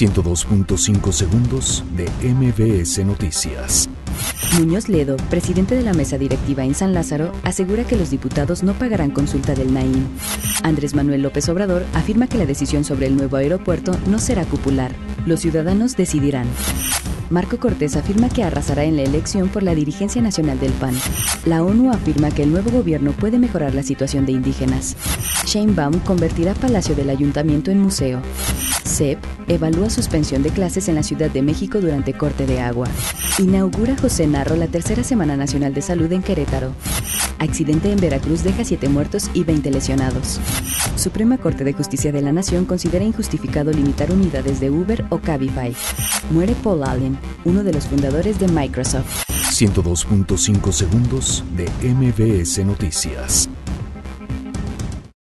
102.5 segundos de MBS Noticias. Muñoz Ledo, presidente de la mesa directiva en San Lázaro, asegura que los diputados no pagarán consulta del Naim. Andrés Manuel López Obrador afirma que la decisión sobre el nuevo aeropuerto no será popular. Los ciudadanos decidirán. Marco Cortés afirma que arrasará en la elección por la dirigencia nacional del PAN. La ONU afirma que el nuevo gobierno puede mejorar la situación de indígenas. Baum convertirá Palacio del Ayuntamiento en museo. CEP evalúa suspensión de clases en la Ciudad de México durante corte de agua. Inaugura José Narro la tercera Semana Nacional de Salud en Querétaro. Accidente en Veracruz deja 7 muertos y 20 lesionados. Suprema Corte de Justicia de la Nación considera injustificado limitar unidades de Uber o Cabify. Muere Paul Allen, uno de los fundadores de Microsoft. 102.5 segundos de MBS Noticias.